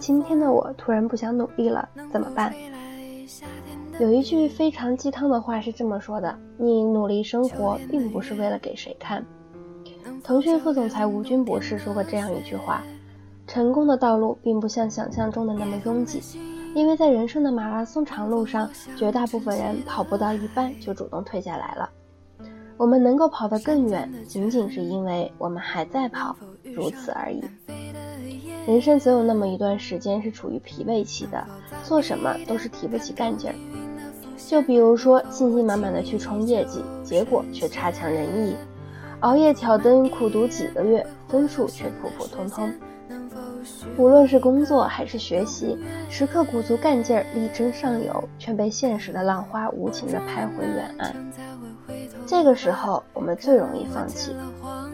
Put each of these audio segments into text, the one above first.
今天的我突然不想努力了，怎么办？有一句非常鸡汤的话是这么说的：你努力生活，并不是为了给谁看。腾讯副总裁吴军博士说过这样一句话：成功的道路并不像想象中的那么拥挤，因为在人生的马拉松长路上，绝大部分人跑不到一半就主动退下来了。我们能够跑得更远，仅仅是因为我们还在跑，如此而已。人生总有那么一段时间是处于疲惫期的，做什么都是提不起干劲儿。就比如说，信心满满的去冲业绩，结果却差强人意；熬夜挑灯苦读几个月，分数却普普通通。无论是工作还是学习，时刻鼓足干劲儿，力争上游，却被现实的浪花无情地拍回远岸。这个时候，我们最容易放弃，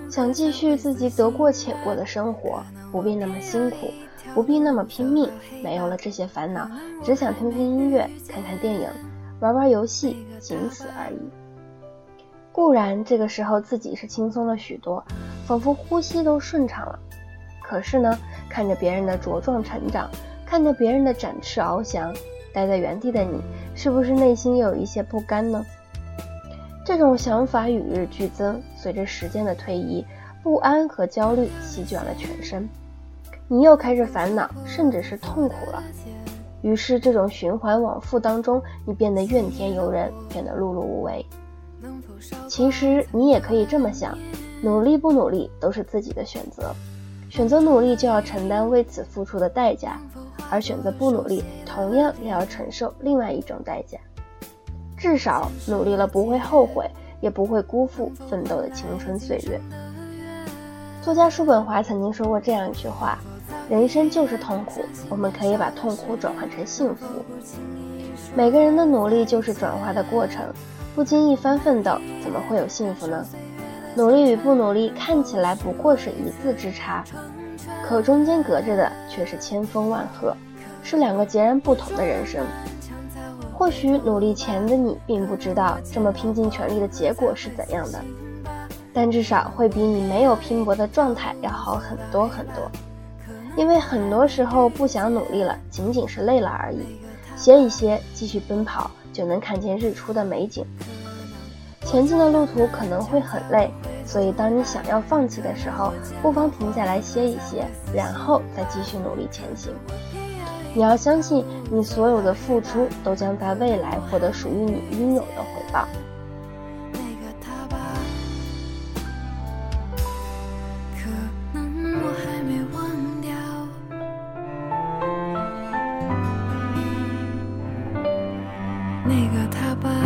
想继续自己得过且过的生活，不必那么辛苦，不必那么拼命，没有了这些烦恼，只想听听音乐，看看电影，玩玩游戏，仅此而已。固然这个时候自己是轻松了许多，仿佛呼吸都顺畅了。可是呢，看着别人的茁壮成长，看着别人的展翅翱翔，待在原地的你，是不是内心又有一些不甘呢？这种想法与日俱增，随着时间的推移，不安和焦虑席卷了全身，你又开始烦恼，甚至是痛苦了。于是，这种循环往复当中，你变得怨天尤人，变得碌碌无为。其实，你也可以这么想：努力不努力都是自己的选择，选择努力就要承担为此付出的代价，而选择不努力，同样也要承受另外一种代价。至少努力了不会后悔，也不会辜负奋斗的青春岁月。作家叔本华曾经说过这样一句话：“人生就是痛苦，我们可以把痛苦转换成幸福。”每个人的努力就是转化的过程，不经一番奋斗，怎么会有幸福呢？努力与不努力看起来不过是一字之差，可中间隔着的却是千峰万壑，是两个截然不同的人生。或许努力前的你并不知道这么拼尽全力的结果是怎样的，但至少会比你没有拼搏的状态要好很多很多。因为很多时候不想努力了，仅仅是累了而已，歇一歇，继续奔跑，就能看见日出的美景。前进的路途可能会很累，所以当你想要放弃的时候，不妨停下来歇一歇，然后再继续努力前行。你要相信，你所有的付出都将在未来获得属于你应有的回报。那个他吧。